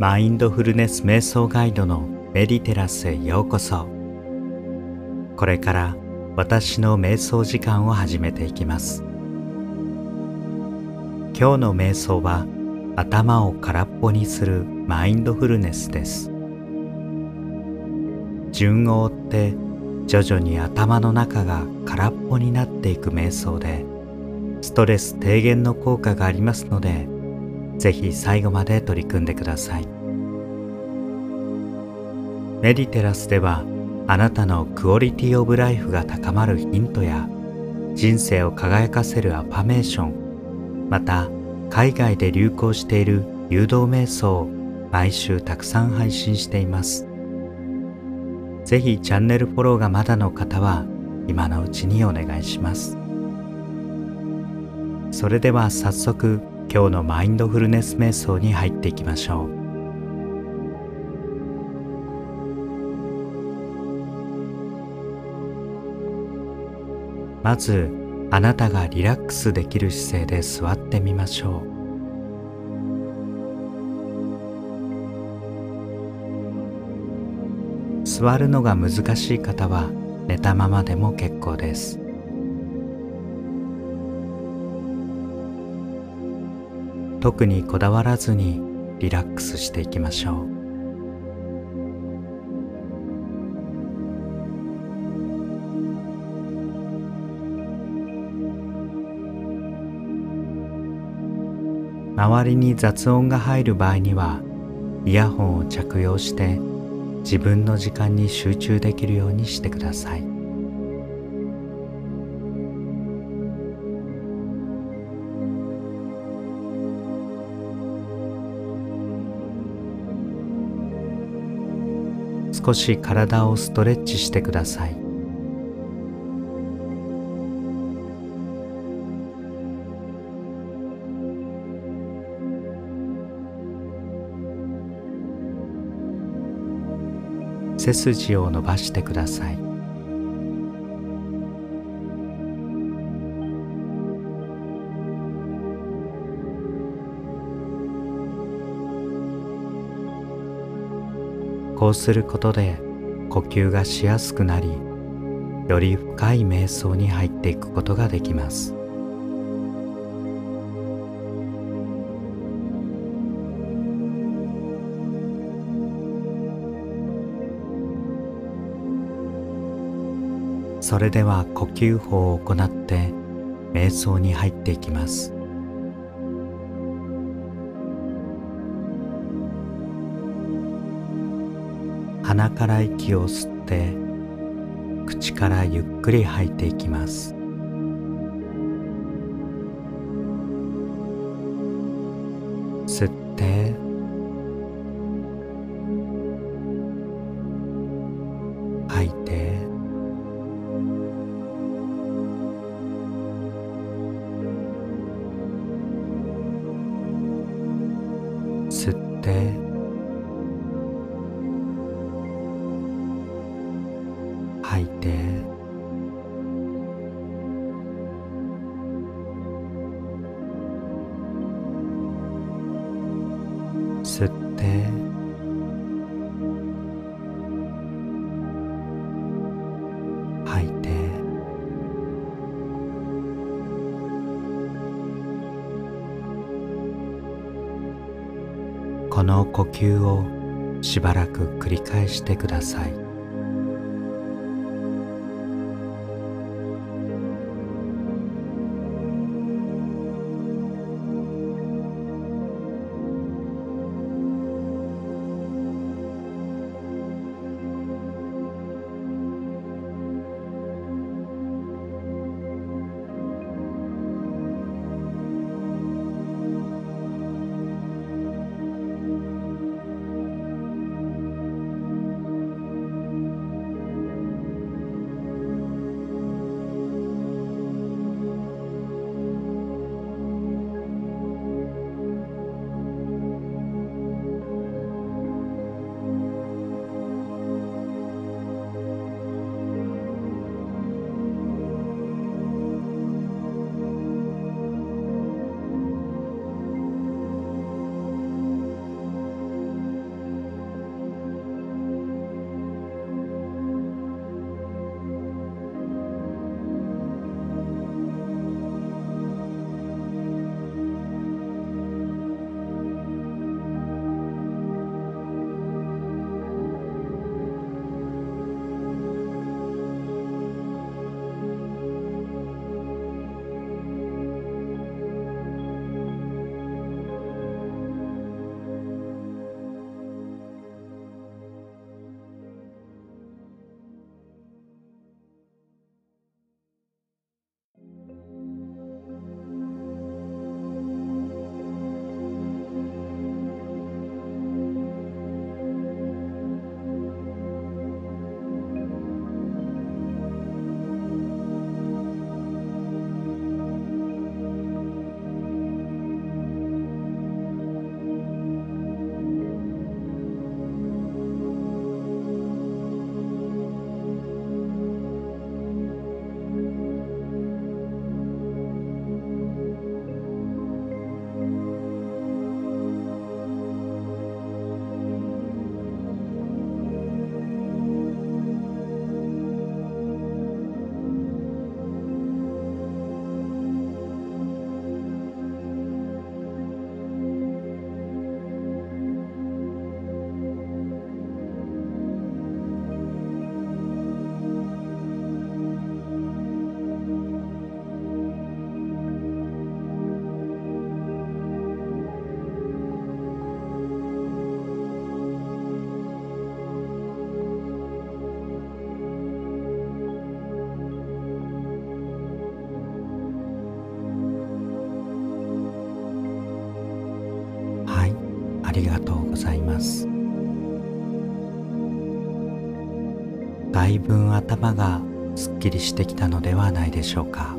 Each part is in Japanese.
マインドフルネス瞑想ガイドのメディテラスへようこそ。これから私の瞑想時間を始めていきます。今日の瞑想は頭を空っぽにするマインドフルネスです。順を追って徐々に頭の中が空っぽになっていく瞑想でストレス低減の効果がありますのでぜひ最後まで取り組んでください。メディテラスではあなたのクオリティオブライフが高まるヒントや人生を輝かせるアファメーションまた海外で流行している誘導瞑想を毎週たくさん配信しています。ぜひチャンネルフォローがまだの方は今のうちにお願いします。それでは早速今日のマインドフルネス瞑想に入っていきましょう。まずあなたがリラックスできる姿勢で座ってみましょう。座るのが難しい方は寝たままでも結構です。特にこだわらずにリラックスしていきましょう。周りに雑音が入る場合にはイヤホンを着用して自分の時間に集中できるようにしてください。少し体をストレッチしてください。背筋を伸ばしてください。こうすることで呼吸がしやすくなりより深い瞑想に入っていくことができます。それでは呼吸法を行って瞑想に入っていきます。鼻から息を吸って口からゆっくり吐いていきます。吸をしばらく繰り返してください。だいぶ頭がすっきりしてきたのではないでしょうか。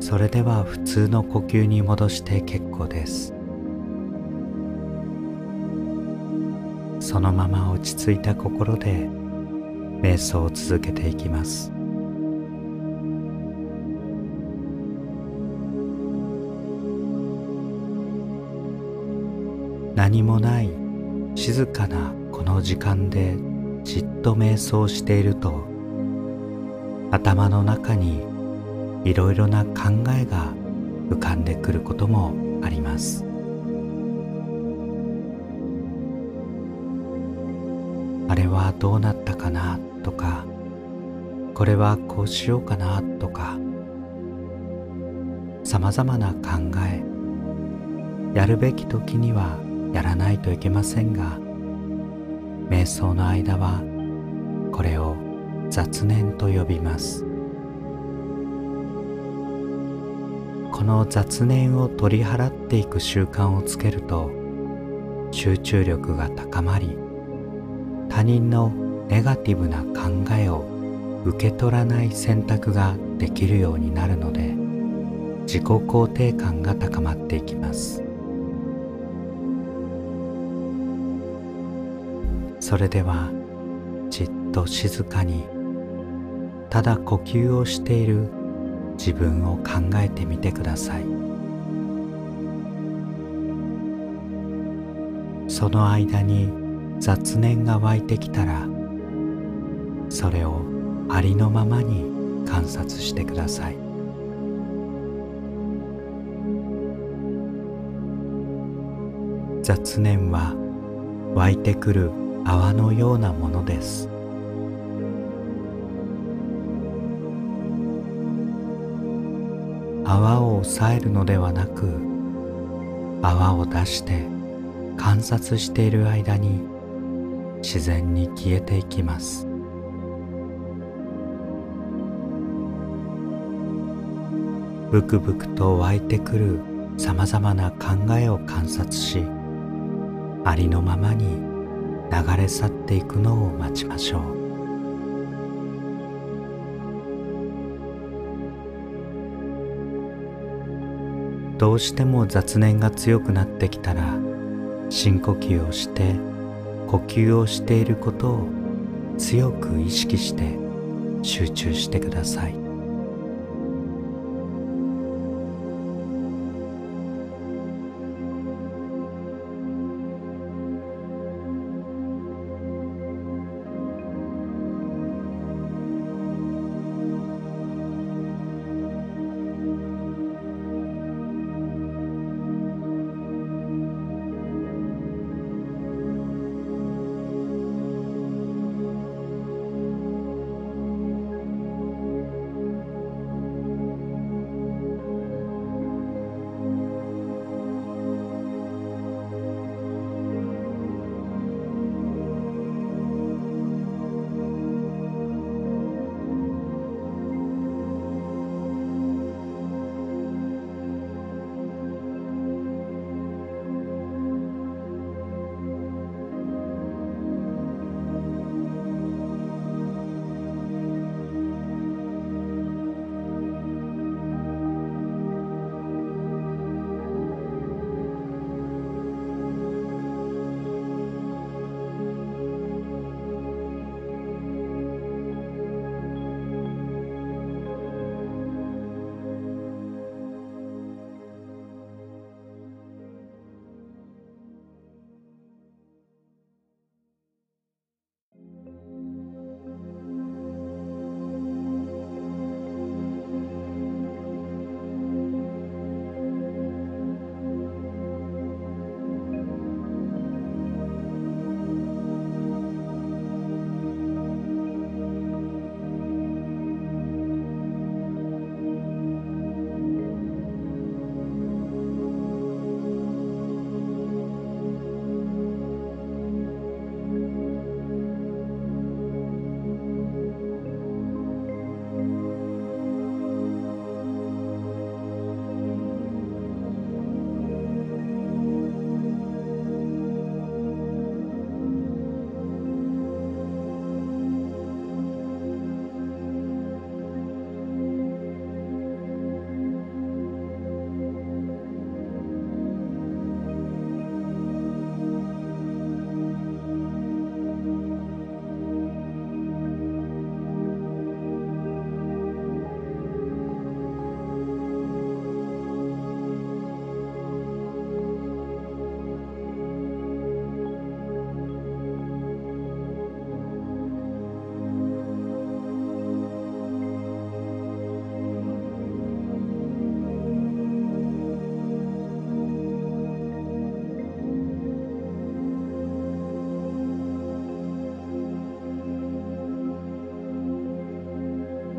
それでは普通の呼吸に戻して結構です。そのまま落ち着いた心で瞑想を続けていきます。何もない静かなの時間でじっと瞑想していると頭の中にいろいろな考えが浮かんでくることもあります。あれはどうなったかなとかこれはこうしようかなとかさまざまな考えやるべき時にはやらないといけませんが瞑想の間はこれを雑念と呼びます。この雑念を取り払っていく習慣をつけると集中力が高まり他人のネガティブな考えを受け取らない選択ができるようになるので自己肯定感が高まっていきます。それではじっと静かにただ呼吸をしている自分を考えてみてください。その間に雑念が湧いてきたらそれをありのままに観察してください。雑念は湧いてくる泡のようなものです。泡を抑えるのではなく泡を出して観察している間に自然に消えていきます。ブクブクと湧いてくるさまざまな考えを観察しありのままに流れ去っていくのを待ちましょう。どうしても雑念が強くなってきたら深呼吸をして呼吸をしていることを強く意識して集中してください。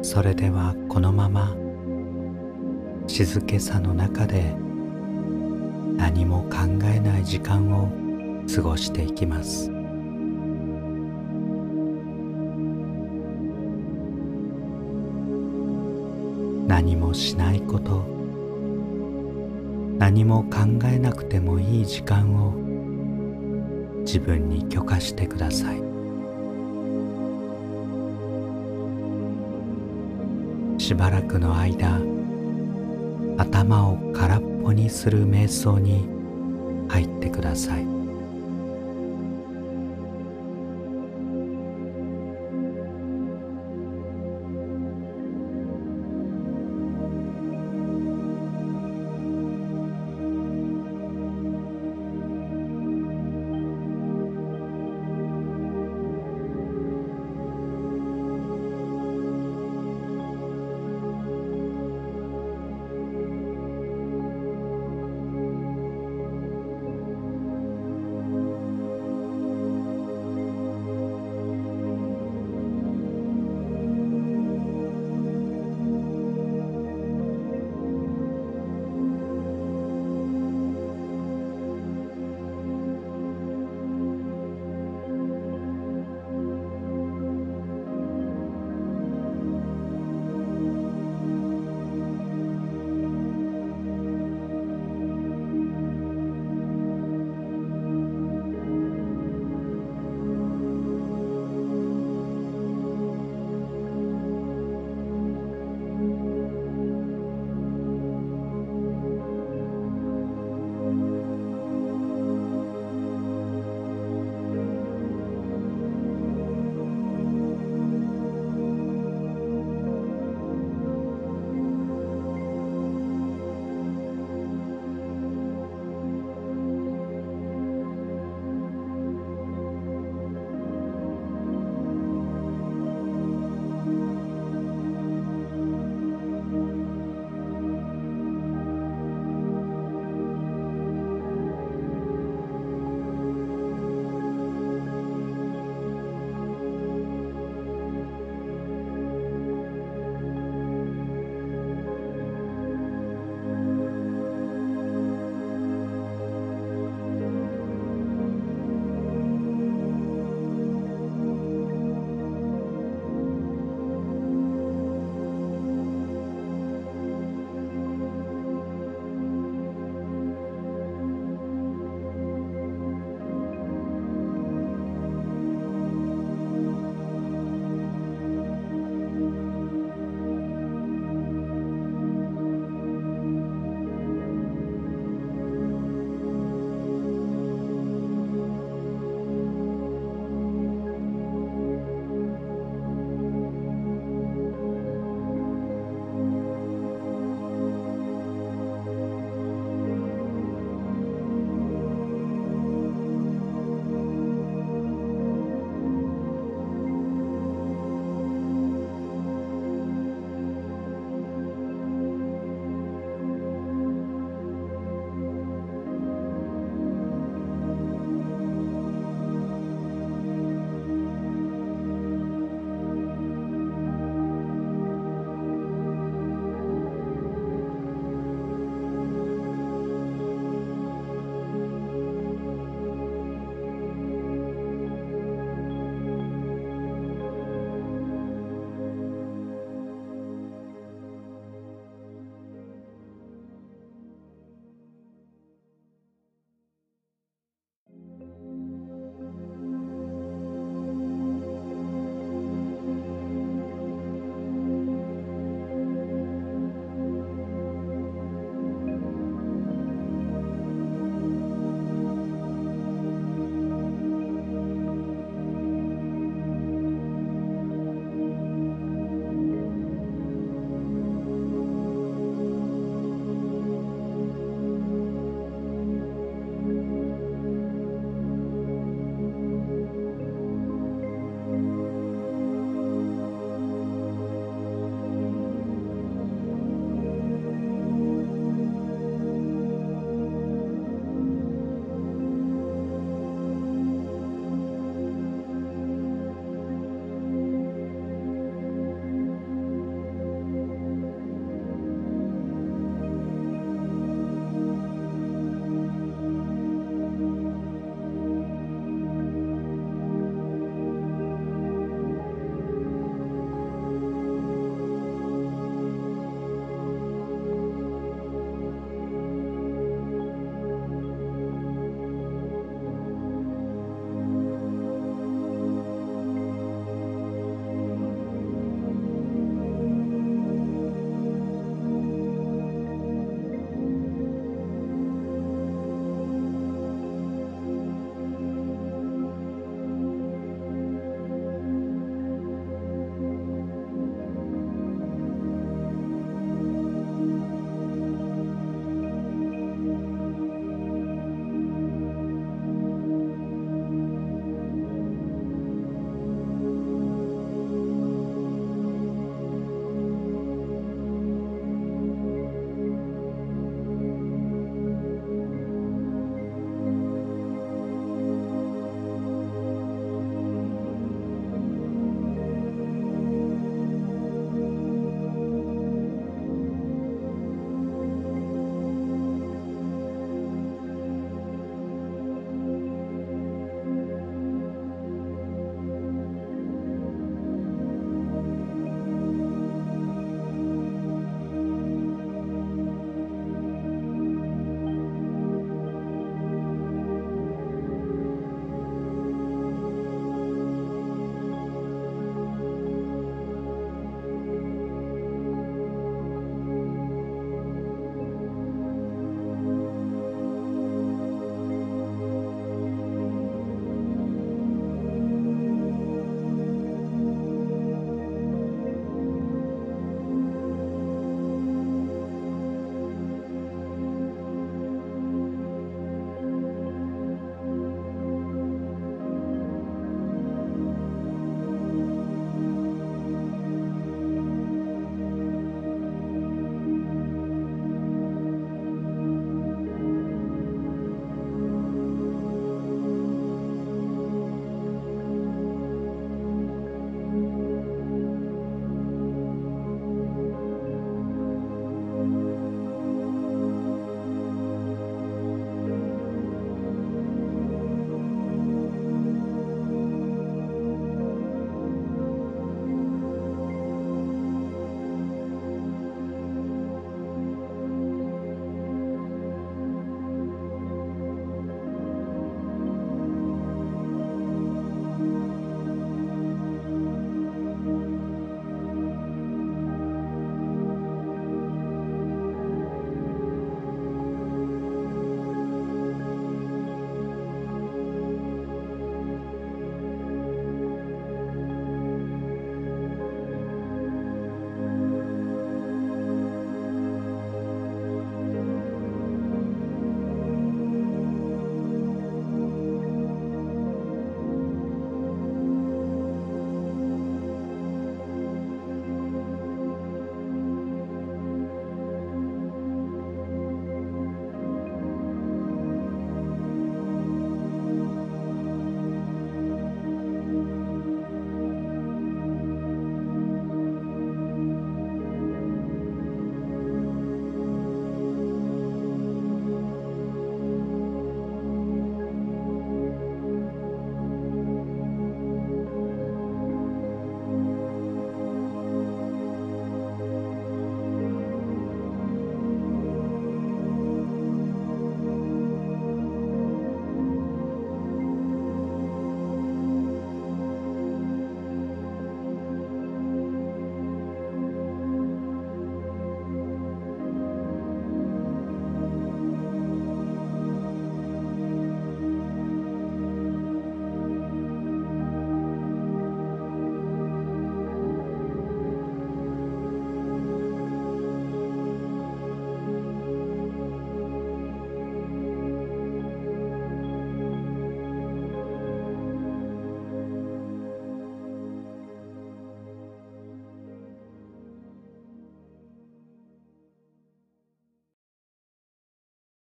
それではこのまま静けさの中で何も考えない時間を過ごしていきます。何もしないこと何も考えなくてもいい時間を自分に許可してください。しばらくの間頭を空っぽにする瞑想に入ってください。